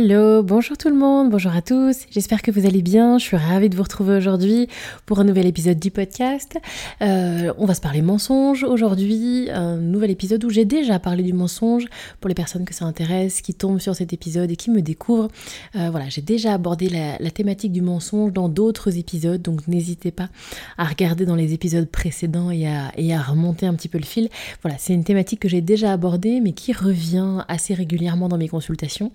Hello, bonjour tout le monde, bonjour à tous, j'espère que vous allez bien, je suis ravie de vous retrouver aujourd'hui pour un nouvel épisode du podcast. Euh, on va se parler mensonge aujourd'hui, un nouvel épisode où j'ai déjà parlé du mensonge pour les personnes que ça intéresse, qui tombent sur cet épisode et qui me découvrent. Euh, voilà, j'ai déjà abordé la, thématique du mensonge dans d'autres épisodes, donc n'hésitez pas à regarder dans les épisodes précédents et à, remonter un petit peu le fil. Voilà, c'est une thématique que j'ai déjà abordée mais qui revient assez régulièrement dans mes consultations,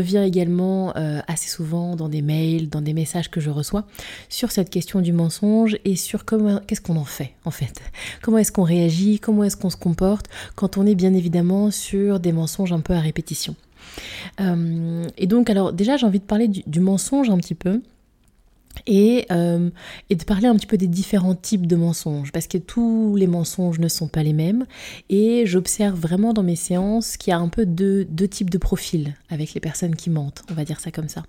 revient également euh, assez souvent dans des mails, dans des messages que je reçois sur cette question du mensonge et sur comment qu'est-ce qu'on en fait en fait? Comment est-ce qu'on réagit, comment est-ce qu'on se comporte? Quand on est bien évidemment sur des mensonges un peu à répétition. Euh, et donc alors déjà j'ai envie de parler du mensonge un petit peu. Euh, et, de parler un petit peu des différents types de mensonges, parce que tous les mensonges ne sont pas les mêmes, et j'observe vraiment dans mes séances qu'il y a un peu deux, deux types de profils avec les personnes qui mentent, on va dire ça comme ça.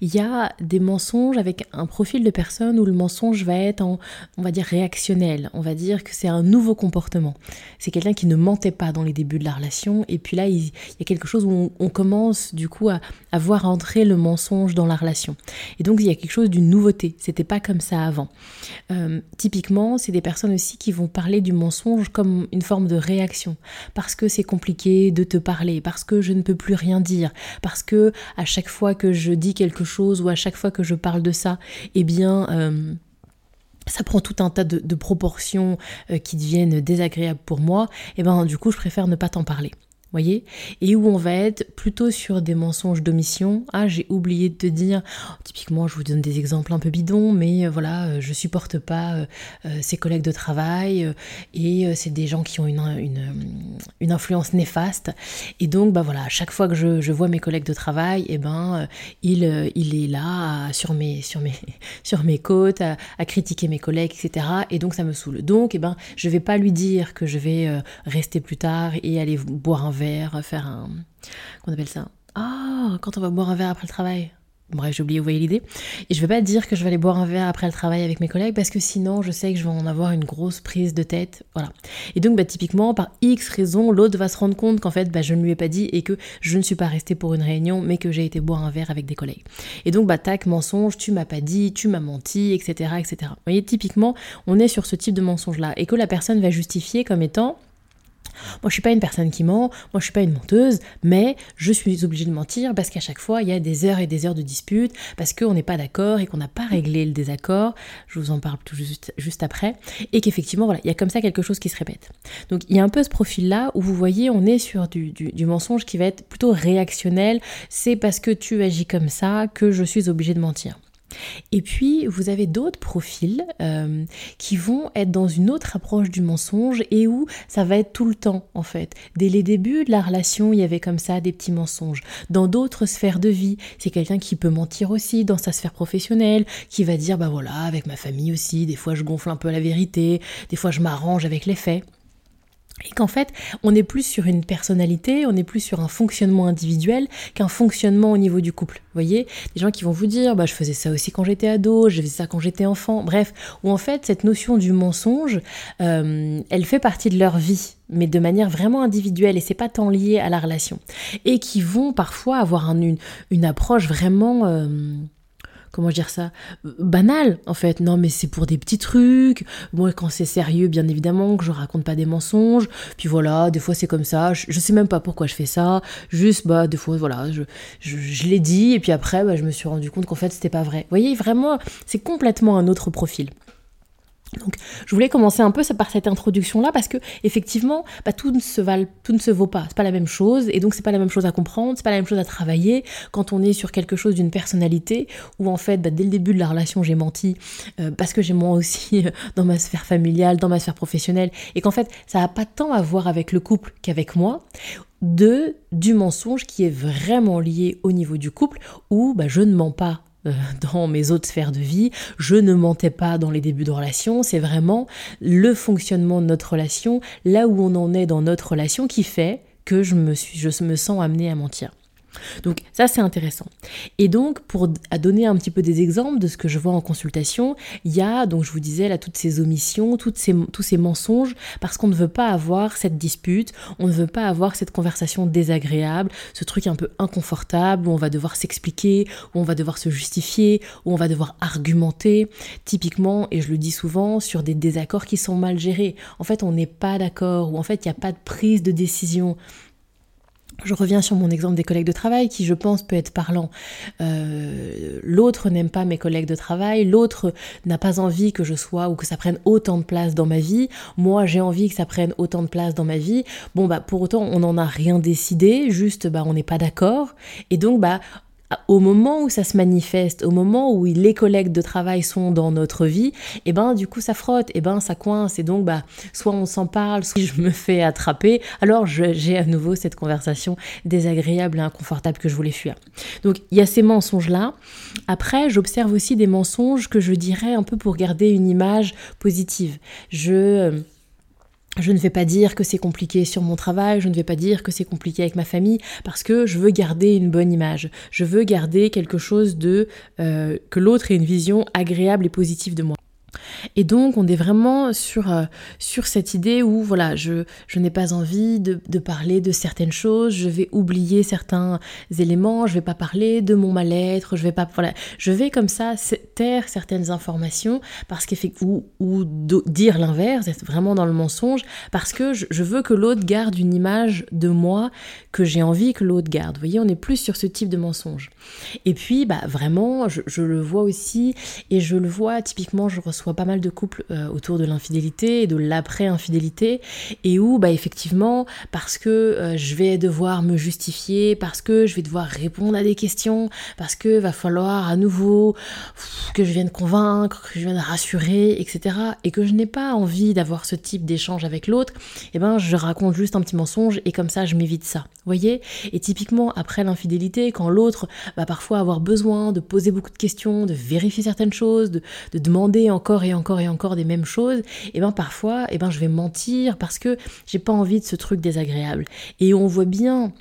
Il y a des mensonges avec un profil de personne où le mensonge va être, en, on va dire, réactionnel, on va dire que c'est un nouveau comportement. C'est quelqu'un qui ne mentait pas dans les débuts de la relation, et puis là, il, y a quelque chose où on, commence du coup à, à voir entrer le mensonge dans la relation. Et donc il y a quelque chose d'une nouveauté. C'était pas comme ça avant. Euh, typiquement, c'est des personnes aussi qui vont parler du mensonge comme une forme de réaction. Parce que c'est compliqué de te parler, parce que je ne peux plus rien dire, parce que à chaque fois que je dis quelque chose ou à chaque fois que je parle de ça, eh bien. Euh, ça prend tout un tas de, proportions euh, qui deviennent désagréables pour moi, et ben du coup je préfère ne pas t'en parler Et où on va être plutôt sur des mensonges d'omission. Ah, j'ai oublié de te dire, typiquement, je vous donne des exemples un peu bidons, mais euh, voilà, euh, je supporte pas euh, ses collègues de travail et c'est des gens qui ont une, influence néfaste. Et donc, bah voilà, à chaque fois que je, vois mes collègues de travail, eh ben, il, il est là sur, mes, sur, mes, sur mes côtes, à, critiquer mes collègues, etc. Et donc, ça me saoule. Donc, et eh ben, je vais pas lui dire que je vais rester plus tard et aller boire un verre faire un. Qu'on appelle ça? Ah, quand on va boire un verre après le travail. Bref, j'ai oublié, vous voyez l'idée. Et je vais pas dire que je vais aller boire un verre après le travail avec mes collègues parce que sinon je sais que je vais en avoir une grosse prise de tête. Voilà. Et donc, bah, typiquement, par X raison, l'autre va se rendre compte qu'en fait, bah, je ne lui ai pas dit et que je ne suis pas restée pour une réunion, mais que j'ai été boire un verre avec des collègues. Et donc, bah, tac, mensonge, tu m'as pas dit, tu m'as menti, etc., etc. Vous voyez, typiquement, on est sur ce type de mensonge-là et que la personne va justifier comme étant moi, je suis pas une personne qui ment, moi, je suis pas une menteuse, mais je suis obligée de mentir parce qu'à chaque fois, il y a des heures et des heures de dispute, parce qu'on n'est pas d'accord et qu'on n'a pas réglé le désaccord. Je vous en parle tout juste, juste après. Et qu'effectivement, voilà, il y a comme ça quelque chose qui se répète. Donc, il y a un peu ce profil-là où vous voyez, on est sur du mensonge qui va être plutôt réactionnel. C'est parce que tu agis comme ça que je suis obligée de mentir. Et puis, vous avez d'autres profils euh, qui vont être dans une autre approche du mensonge et où ça va être tout le temps, en fait. Dès les débuts de la relation, il y avait comme ça des petits mensonges. Dans d'autres sphères de vie, c'est quelqu'un qui peut mentir aussi dans sa sphère professionnelle, qui va dire, bah voilà, avec ma famille aussi, des fois je gonfle un peu la vérité, des fois je m'arrange avec les faits. Et qu'en fait, on est plus sur une personnalité, on est plus sur un fonctionnement individuel qu'un fonctionnement au niveau du couple. Vous voyez? Des gens qui vont vous dire, bah, je faisais ça aussi quand j'étais ado, je faisais ça quand j'étais enfant. Bref, où en fait, cette notion du mensonge, euh, elle fait partie de leur vie mais de manière vraiment individuelle et c'est pas tant lié à la relation et qui vont parfois avoir une, une, approche vraiment euh, comment dire ça banal en fait. Non mais c'est pour des petits trucs. Moi quand c'est sérieux bien évidemment que je raconte pas des mensonges. Puis voilà des fois c'est comme ça. Je, sais même pas pourquoi je fais ça. Juste bah des fois voilà je, je, l'ai dit. Et puis après bah, je me suis rendu compte qu'en fait c'était pas vrai. Vous voyez vraiment c'est complètement un autre profil Donc, je voulais commencer un peu par cette introduction-là parce que effectivement, bah, tout ne se tout ne se vaut pas. C'est pas la même chose, et donc c'est pas la même chose à comprendre, c'est pas la même chose à travailler quand on est sur quelque chose d'une personnalité où en fait, bah, dès le début de la relation, j'ai menti euh, parce que j'ai moi aussi dans ma sphère familiale, dans ma sphère professionnelle, et qu'en fait, ça n'a pas tant à voir avec le couple qu'avec moi. De du mensonge qui est vraiment lié au niveau du couple où bah, je ne mens pas euh, dans mes autres sphères de vie. Je ne mentais pas dans les débuts de relation. C'est vraiment le fonctionnement de notre relation, là où on en est dans notre relation, qui fait que je me, suis, je me sens amenée à mentir. Donc ça c'est intéressant. Et donc pour donner un petit peu des exemples de ce que je vois en consultation, il y a donc je vous disais là toutes ces omissions, toutes ces, tous ces mensonges parce qu'on ne veut pas avoir cette dispute, on ne veut pas avoir cette conversation désagréable, ce truc un peu inconfortable où on va devoir s'expliquer, où on va devoir se justifier, où on va devoir argumenter. Typiquement, et je le dis souvent, sur des désaccords qui sont mal gérés. En fait, on n'est pas d'accord ou en fait il n'y a pas de prise de décision. Je reviens sur mon exemple des collègues de travail qui, je pense, peut être parlant. Euh, l'autre n'aime pas mes collègues de travail, l'autre n'a pas envie que je sois ou que ça prenne autant de place dans ma vie. Moi, j'ai envie que ça prenne autant de place dans ma vie. Bon, bah, pour autant, on n'en a rien décidé, juste, bah, on n'est pas d'accord. Et donc, bah, au moment où ça se manifeste, au moment où les collègues de travail sont dans notre vie, et eh ben du coup ça frotte, et eh ben ça coince, et donc bah soit on s'en parle, soit je me fais attraper, alors j'ai à nouveau cette conversation désagréable et inconfortable que je voulais fuir. Donc il y a ces mensonges là. Après j'observe aussi des mensonges que je dirais un peu pour garder une image positive. Je euh, je ne vais pas dire que c'est compliqué sur mon travail, je ne vais pas dire que c'est compliqué avec ma famille, parce que je veux garder une bonne image. Je veux garder quelque chose de... Euh, que l'autre ait une vision agréable et positive de moi. Et donc, on est vraiment sur, euh, sur cette idée où, voilà, je, je n'ai pas envie de, de, parler de certaines choses, je vais oublier certains éléments, je vais pas parler de mon mal-être, je vais pas, voilà, je vais comme ça taire certaines informations parce ou, ou dire l'inverse, être vraiment dans le mensonge, parce que je, je veux que l'autre garde une image de moi que j'ai envie que l'autre garde. Vous voyez, on est plus sur ce type de mensonge. Et puis, bah, vraiment, je le vois aussi, et je le vois, typiquement, je reçois pas mal de couples euh, autour de l'infidélité et de l'après-infidélité, et où, bah, effectivement, parce que euh, je vais devoir me justifier, parce que je vais devoir répondre à des questions, parce que va falloir à nouveau que je vienne convaincre, que je vienne rassurer, etc., et que je n'ai pas envie d'avoir ce type d'échange avec l'autre, et eh ben, je raconte juste un petit mensonge, et comme ça, je m'évite ça. Voyez? Et typiquement, après l'infidélité, quand l'autre va parfois avoir besoin de poser beaucoup de questions, de vérifier certaines choses, de, de demander encore et encore et encore des mêmes choses, et eh ben parfois, et eh ben je vais mentir parce que j'ai pas envie de ce truc désagréable. Et on voit bien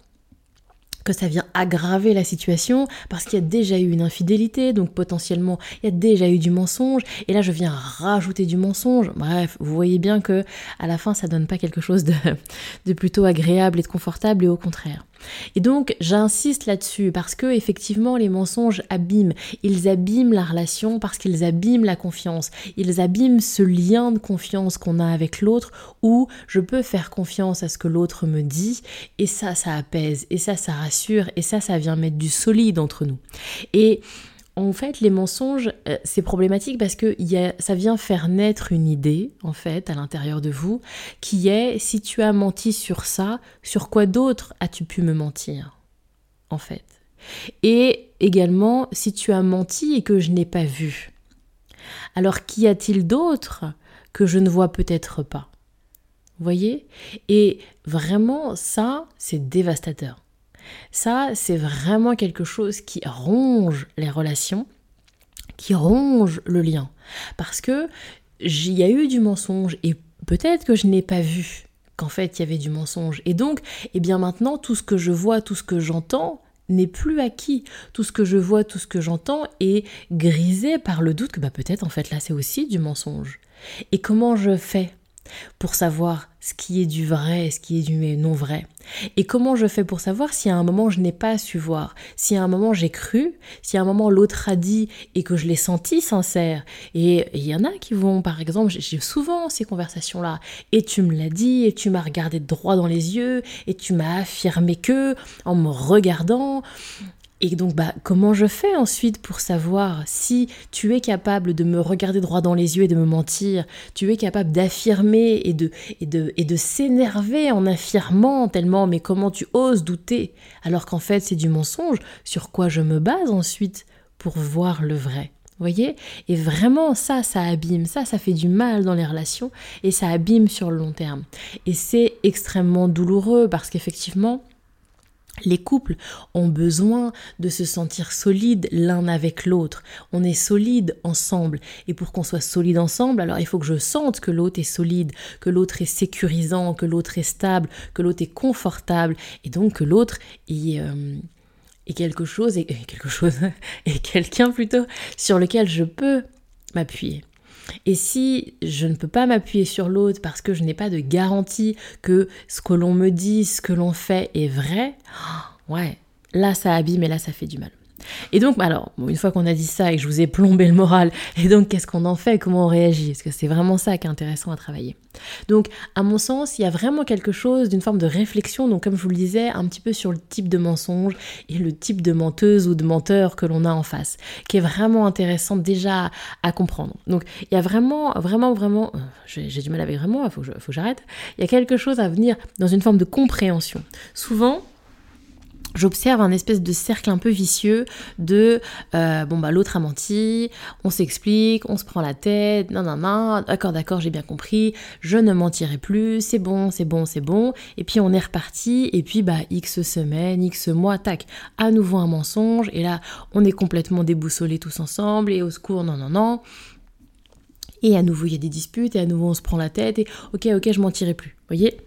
que ça vient aggraver la situation parce qu'il y a déjà eu une infidélité, donc potentiellement il y a déjà eu du mensonge, et là je viens rajouter du mensonge. Bref, vous voyez bien que à la fin ça donne pas quelque chose de, de plutôt agréable et de confortable, et au contraire. Et donc j'insiste là-dessus parce que effectivement les mensonges abîment, ils abîment la relation parce qu'ils abîment la confiance, ils abîment ce lien de confiance qu'on a avec l'autre où je peux faire confiance à ce que l'autre me dit et ça ça apaise et ça ça rassure et ça ça vient mettre du solide entre nous. Et en fait, les mensonges, euh, c'est problématique parce que ça vient faire naître une idée, en fait, à l'intérieur de vous, qui est si tu as menti sur ça, sur quoi d'autre as-tu pu me mentir, en fait? Et également, si tu as menti et que je n'ai pas vu, alors qu'y a-t-il d'autre que je ne vois peut-être pas? Voyez? Et vraiment, ça, c'est dévastateur. Ça, c'est vraiment quelque chose qui ronge les relations, qui ronge le lien. Parce que j'y y a eu du mensonge et peut-être que je n'ai pas vu qu'en fait il y avait du mensonge. Et donc, eh bien maintenant, tout ce que je vois, tout ce que j'entends, n'est plus acquis. Tout ce que je vois, tout ce que j'entends est grisé par le doute que bah, peut-être en fait là c'est aussi du mensonge. Et comment je fais pour savoir ce qui est du vrai et ce qui est du non vrai. Et comment je fais pour savoir si à un moment je n'ai pas su voir, si à un moment j'ai cru, si à un moment l'autre a dit et que je l'ai senti sincère? Et il y en a qui vont, par exemple, j'ai souvent ces conversations-là, et tu me l'as dit, et tu m'as regardé droit dans les yeux, et tu m'as affirmé que, en me regardant, Et donc, bah, comment je fais ensuite pour savoir si tu es capable de me regarder droit dans les yeux et de me mentir, tu es capable d'affirmer et de, et de, et de s'énerver en affirmant tellement, mais comment tu oses douter? Alors qu'en fait c'est du mensonge, sur quoi je me base ensuite pour voir le vrai? Voyez? Et vraiment, ça, ça abîme, ça, ça fait du mal dans les relations et ça abîme sur le long terme. Et c'est extrêmement douloureux parce qu'effectivement, les couples ont besoin de se sentir solides l'un avec l'autre. On est solide ensemble. Et pour qu'on soit solide ensemble, alors il faut que je sente que l'autre est solide, que l'autre est sécurisant, que l'autre est stable, que l'autre est confortable. Et donc que l'autre est, euh, quelque chose, et quelque chose, et quelqu'un plutôt, sur lequel je peux m'appuyer. Et si je ne peux pas m'appuyer sur l'autre parce que je n'ai pas de garantie que ce que l'on me dit, ce que l'on fait est vrai, ouais, là ça abîme et là ça fait du mal. Et donc, bah alors, une fois qu'on a dit ça et que je vous ai plombé le moral, et donc qu'est-ce qu'on en fait, comment on réagit? Parce que c'est vraiment ça qui est intéressant à travailler? Donc, à mon sens, il y a vraiment quelque chose d'une forme de réflexion, donc comme je vous le disais, un petit peu sur le type de mensonge et le type de menteuse ou de menteur que l'on a en face, qui est vraiment intéressant déjà à comprendre. Donc, il y a vraiment, vraiment, vraiment, euh, j'ai du mal avec vraiment, il faut que j'arrête, il y a quelque chose à venir dans une forme de compréhension. Souvent, j'observe un espèce de cercle un peu vicieux de euh, bon bah l'autre a menti, on s'explique, on se prend la tête, non non non, d'accord d'accord j'ai bien compris, je ne mentirai plus, c'est bon c'est bon c'est bon, et puis on est reparti et puis bah x semaines, x mois, tac, à nouveau un mensonge et là on est complètement déboussolés tous ensemble et au secours non non non. Et à nouveau il y a des disputes et à nouveau on se prend la tête et ok ok je mentirai plus, voyez?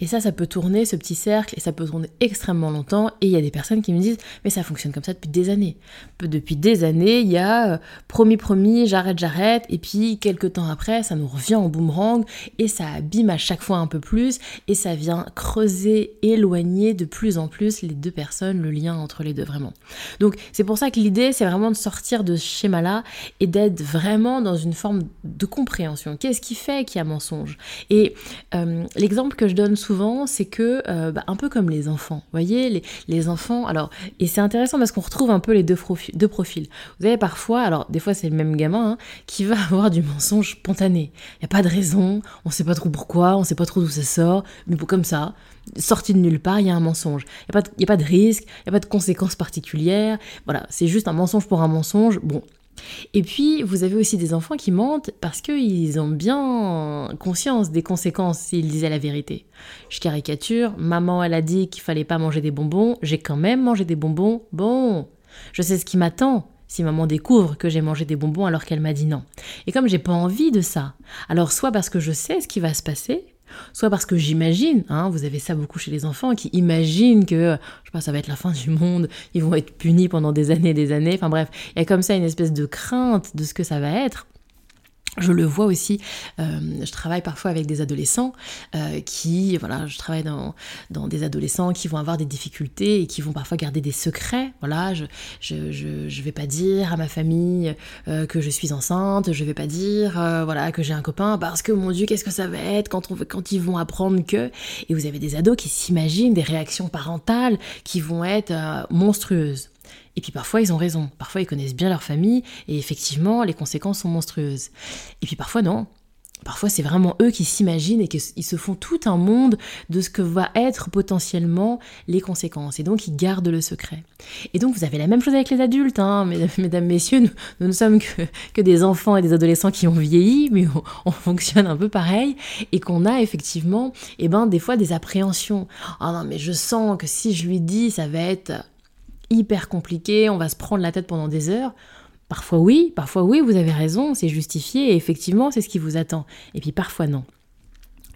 Et ça, ça peut tourner, ce petit cercle, et ça peut tourner extrêmement longtemps. Et il y a des personnes qui me disent, mais ça fonctionne comme ça depuis des années. Depuis des années, il y a euh, promis, promis, j'arrête, j'arrête. Et puis, quelques temps après, ça nous revient en boomerang, et ça abîme à chaque fois un peu plus, et ça vient creuser, éloigner de plus en plus les deux personnes, le lien entre les deux, vraiment. Donc, c'est pour ça que l'idée, c'est vraiment de sortir de ce schéma-là, et d'être vraiment dans une forme de compréhension. Qu'est-ce qui fait qu'il y a mensonge? Et euh, l'exemple que je donne souvent, c'est que, euh, bah, un peu comme les enfants, vous voyez, les, enfants, alors, et c'est intéressant parce qu'on retrouve un peu les deux, deux, profils. Vous avez parfois, alors des fois c'est le même gamin, hein, qui va avoir du mensonge spontané. Il n'y a pas de raison, on sait pas trop pourquoi, on sait pas trop d'où ça sort, mais comme ça, sorti de nulle part, il y a un mensonge. Il n'y a, a, pas de risque, il n'y a pas de conséquences particulières, voilà, c'est juste un mensonge pour un mensonge. Bon, et puis, vous avez aussi des enfants qui mentent parce qu'ils ont bien conscience des conséquences s'ils disaient la vérité. Je caricature, maman elle a dit qu'il fallait pas manger des bonbons, j'ai quand même mangé des bonbons, bon, je sais ce qui m'attend si maman découvre que j'ai mangé des bonbons alors qu'elle m'a dit non. Et comme j'ai pas envie de ça, alors soit parce que je sais ce qui va se passer, soit parce que j'imagine, hein, vous avez ça beaucoup chez les enfants, qui imaginent que, je pas, ça va être la fin du monde, ils vont être punis pendant des années et des années, enfin bref, il y a comme ça une espèce de crainte de ce que ça va être. Je le vois aussi, euh, je travaille parfois avec des adolescents euh, qui, voilà, je travaille dans, des adolescents qui vont avoir des difficultés et qui vont parfois garder des secrets. Voilà, je je vais pas dire à ma famille euh, que je suis enceinte, je vais pas dire voilà que j'ai un copain parce que mon Dieu, qu'est-ce que ça va être quand quand ils vont apprendre que et vous avez des ados qui s'imaginent des réactions parentales qui vont être monstrueuses. Et puis parfois ils ont raison, parfois ils connaissent bien leur famille et effectivement les conséquences sont monstrueuses. Et puis parfois non. Parfois c'est vraiment eux qui s'imaginent et qu'ils se font tout un monde de ce que va être potentiellement les conséquences. Et donc ils gardent le secret. Et donc vous avez la même chose avec les adultes, hein, mesdames, messieurs, nous, ne sommes que, des enfants et des adolescents qui ont vieilli, mais on, fonctionne un peu pareil et qu'on a effectivement, eh ben, des fois des appréhensions. Ah non mais je sens que si je lui dis ça va être hyper compliqué, on va se prendre la tête pendant des heures. Parfois oui, parfois oui, vous avez raison, c'est justifié et effectivement c'est ce qui vous attend. Et puis parfois non.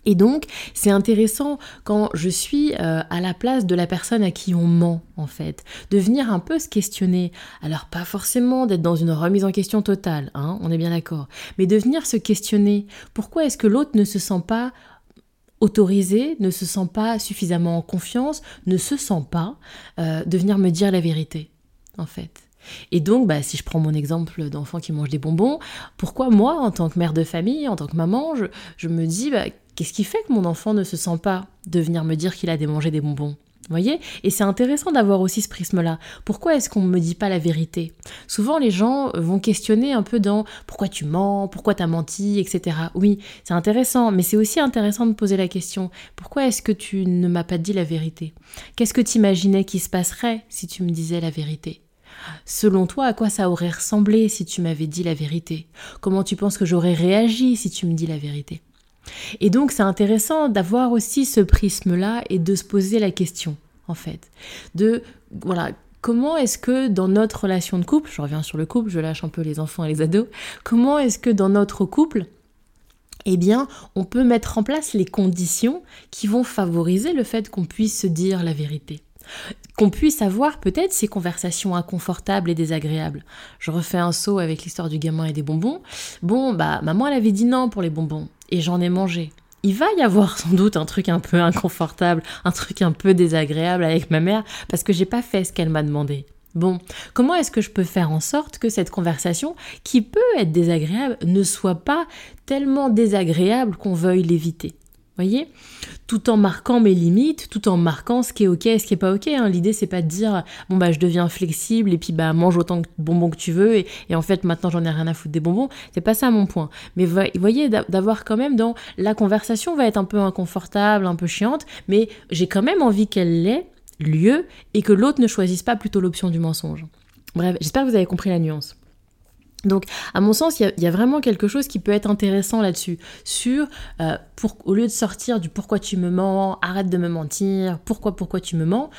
Et donc, c'est intéressant quand je suis euh, à la place de la personne à qui on ment, en fait, de venir un peu se questionner. Alors, pas forcément d'être dans une remise en question totale, hein, on est bien d'accord, mais de venir se questionner. Pourquoi est-ce que l'autre ne se sent pas autorisé, ne se sent pas suffisamment en confiance, ne se sent pas euh, de venir me dire la vérité, en fait. Et donc, bah, si je prends mon exemple d'enfant qui mange des bonbons, pourquoi moi, en tant que mère de famille, en tant que maman, je, me dis, bah, qu'est-ce qui fait que mon enfant ne se sent pas de venir me dire qu'il a démangé des bonbons? Voyez? Et c'est intéressant d'avoir aussi ce prisme-là. Pourquoi est-ce qu'on ne me dit pas la vérité? Souvent, les gens vont questionner un peu dans pourquoi tu mens, pourquoi tu as menti, etc. Oui, c'est intéressant, mais c'est aussi intéressant de poser la question pourquoi est-ce que tu ne m'as pas dit la vérité? Qu'est-ce que tu imaginais qui se passerait si tu me disais la vérité? Selon toi, à quoi ça aurait ressemblé si tu m'avais dit la vérité? Comment tu penses que j'aurais réagi si tu me dis la vérité? Et donc c'est intéressant d'avoir aussi ce prisme-là et de se poser la question, en fait, de voilà, comment est-ce que dans notre relation de couple, je reviens sur le couple, je lâche un peu les enfants et les ados, comment est-ce que dans notre couple, eh bien, on peut mettre en place les conditions qui vont favoriser le fait qu'on puisse se dire la vérité? Qu'on puisse avoir peut-être ces conversations inconfortables et désagréables. Je refais un saut avec l'histoire du gamin et des bonbons. Bon, bah, maman, elle avait dit non pour les bonbons, et j'en ai mangé. Il va y avoir sans doute un truc un peu inconfortable, un truc un peu désagréable avec ma mère, parce que j'ai pas fait ce qu'elle m'a demandé. Bon, comment est-ce que je peux faire en sorte que cette conversation, qui peut être désagréable, ne soit pas tellement désagréable qu'on veuille l'éviter? Voyez Tout en marquant mes limites, tout en marquant ce qui est ok et ce qui est pas ok. Hein. L'idée c'est pas de dire bon bah je deviens flexible et puis bah mange autant de bonbons que tu veux et, en fait maintenant j'en ai rien à foutre des bonbons. C'est pas ça mon point. Mais voyez d'avoir quand même dans la conversation va être un peu inconfortable, un peu chiante, mais j'ai quand même envie qu'elle l'ait lieu et que l'autre ne choisisse pas plutôt l'option du mensonge. Bref, j'espère que vous avez compris la nuance. Donc, à mon sens, il y, a vraiment quelque chose qui peut être intéressant là-dessus. Sur, euh, au lieu de sortir du pourquoi tu me mens, arrête de me mentir, pourquoi, pourquoi tu me mens,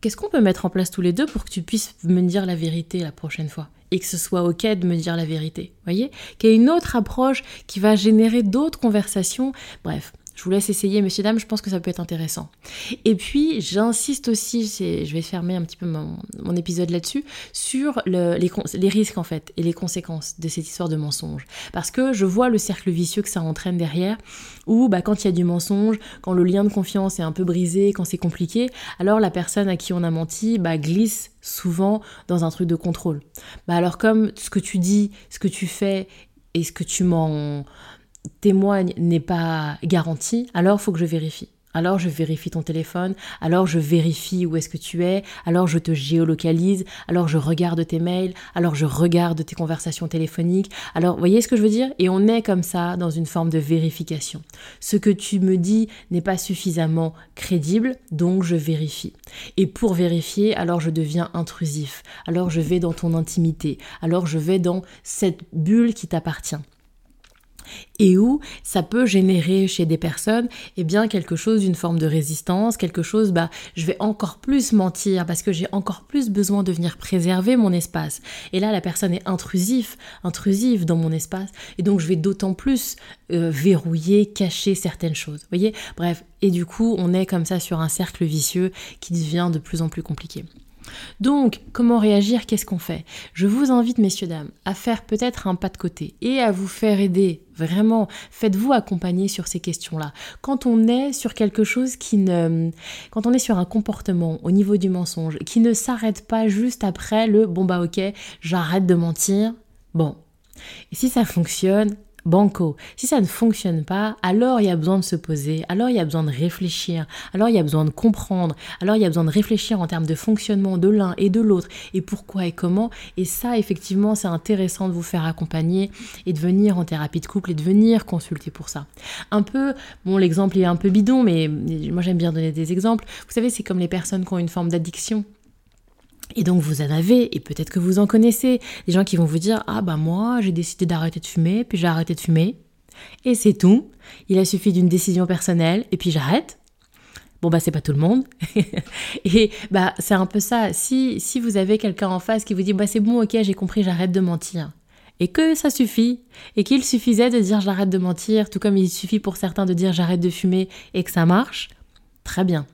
qu'est-ce qu'on peut mettre en place tous les deux pour que tu puisses me dire la vérité la prochaine fois et que ce soit ok de me dire la vérité, voyez? Qu'il y ait une autre approche qui va générer d'autres conversations. Bref, je vous laisse essayer, messieurs, dames, je pense que ça peut être intéressant. Et puis, j'insiste aussi, je vais fermer un petit peu mon, épisode là-dessus, sur les, risques, en fait, et les conséquences de cette histoire de mensonge. Parce que je vois le cercle vicieux que ça entraîne derrière, où bah, quand il y a du mensonge, quand le lien de confiance est un peu brisé, quand c'est compliqué, alors la personne à qui on a menti bah, glisse souvent dans un truc de contrôle. Bah, alors comme ce que tu dis, ce que tu fais et ce que tu m'en témoigne n'est pas garanti, alors faut que je vérifie. Alors je vérifie ton téléphone, alors je vérifie où est-ce que tu es, alors je te géolocalise, alors je regarde tes mails, alors je regarde tes conversations téléphoniques. Alors, voyez ce que je veux dire? Et on est comme ça dans une forme de vérification. Ce que tu me dis n'est pas suffisamment crédible, donc je vérifie. Et pour vérifier, alors je deviens intrusif, alors je vais dans ton intimité, alors je vais dans cette bulle qui t'appartient et où ça peut générer chez des personnes eh bien quelque chose d'une forme de résistance, quelque chose bah je vais encore plus mentir parce que j'ai encore plus besoin de venir préserver mon espace. Et là la personne est intrusive, intrusive dans mon espace et donc je vais d'autant plus euh, verrouiller, cacher certaines choses. Vous voyez? Bref, et du coup, on est comme ça sur un cercle vicieux qui devient de plus en plus compliqué. Donc, comment réagir? Qu'est-ce qu'on fait? Je vous invite, messieurs, dames, à faire peut-être un pas de côté et à vous faire aider. Vraiment, faites-vous accompagner sur ces questions-là. Quand on est sur quelque chose qui ne... Quand on est sur un comportement au niveau du mensonge qui ne s'arrête pas juste après le bon bah ok, j'arrête de mentir. Bon. Et si ça fonctionne, banco. Si ça ne fonctionne pas, alors il y a besoin de se poser, alors il y a besoin de réfléchir, alors il y a besoin de comprendre, alors il y a besoin de réfléchir en termes de fonctionnement de l'un et de l'autre, et pourquoi et comment. Et ça, effectivement, c'est intéressant de vous faire accompagner et de venir en thérapie de couple et de venir consulter pour ça. Un peu, bon, l'exemple est un peu bidon, mais moi j'aime bien donner des exemples. Vous savez, c'est comme les personnes qui ont une forme d'addiction. Et donc vous en avez, et peut-être que vous en connaissez, des gens qui vont vous dire Ah bah moi j'ai décidé d'arrêter de fumer, puis j'ai arrêté de fumer. Et c'est tout. Il a suffi d'une décision personnelle, et puis j'arrête. Bon bah c'est pas tout le monde. et bah c'est un peu ça. Si, si vous avez quelqu'un en face qui vous dit Bah c'est bon, ok, j'ai compris, j'arrête de mentir. Et que ça suffit, et qu'il suffisait de dire j'arrête de mentir, tout comme il suffit pour certains de dire j'arrête de fumer et que ça marche, très bien.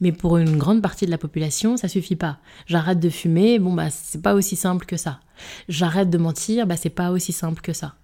Mais pour une grande partie de la population, ça suffit pas. J'arrête de fumer, bon bah c'est pas aussi simple que ça. J'arrête de mentir, bah c'est pas aussi simple que ça.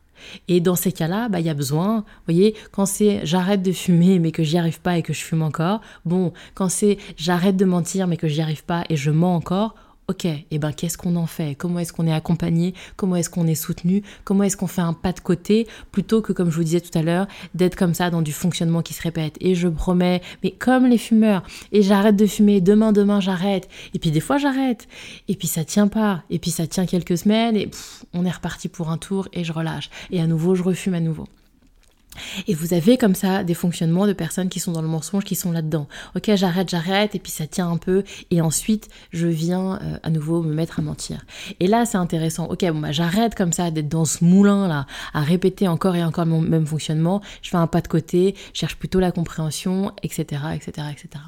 Et dans ces cas-là, bah il y a besoin, vous voyez, quand c'est j'arrête de fumer mais que j'y arrive pas et que je fume encore, bon, quand c'est j'arrête de mentir mais que j'y arrive pas et je mens encore, Ok, et eh ben qu'est-ce qu'on en fait? Comment est-ce qu'on est accompagné? Comment est-ce qu'on est soutenu? Comment est-ce qu'on fait un pas de côté? Plutôt que comme je vous disais tout à l'heure d'être comme ça dans du fonctionnement qui se répète Et je promets, mais comme les fumeurs, et j'arrête de fumer, demain demain j'arrête. Et puis des fois j'arrête. Et puis ça tient pas. Et puis ça tient quelques semaines et on est reparti pour un tour et je relâche. Et à nouveau je refume à nouveau. Et vous avez comme ça des fonctionnements de personnes qui sont dans le mensonge, qui sont là-dedans. Ok, j'arrête, j'arrête, et puis ça tient un peu, et ensuite je viens euh, à nouveau me mettre à mentir. Et là, c'est intéressant. Ok, bon bah j'arrête comme ça d'être dans ce moulin là, à répéter encore et encore mon même fonctionnement. Je fais un pas de côté, je cherche plutôt la compréhension, etc., etc., etc.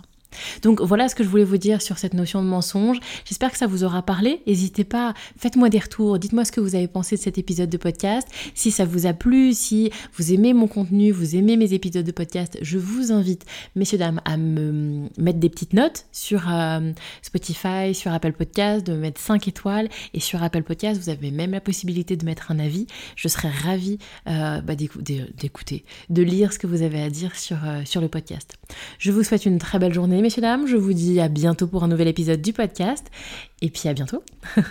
Donc voilà ce que je voulais vous dire sur cette notion de mensonge. J'espère que ça vous aura parlé. N'hésitez pas, faites-moi des retours, dites-moi ce que vous avez pensé de cet épisode de podcast. Si ça vous a plu, si vous aimez mon contenu, vous aimez mes épisodes de podcast, je vous invite, messieurs, dames, à me mettre des petites notes sur euh, Spotify, sur Apple Podcast, de mettre 5 étoiles. Et sur Apple Podcast, vous avez même la possibilité de mettre un avis. Je serais ravie euh, bah, d'écouter, de lire ce que vous avez à dire sur, euh, sur le podcast. Je vous souhaite une très belle journée messieurs. Je vous dis à bientôt pour un nouvel épisode du podcast. Et puis à bientôt.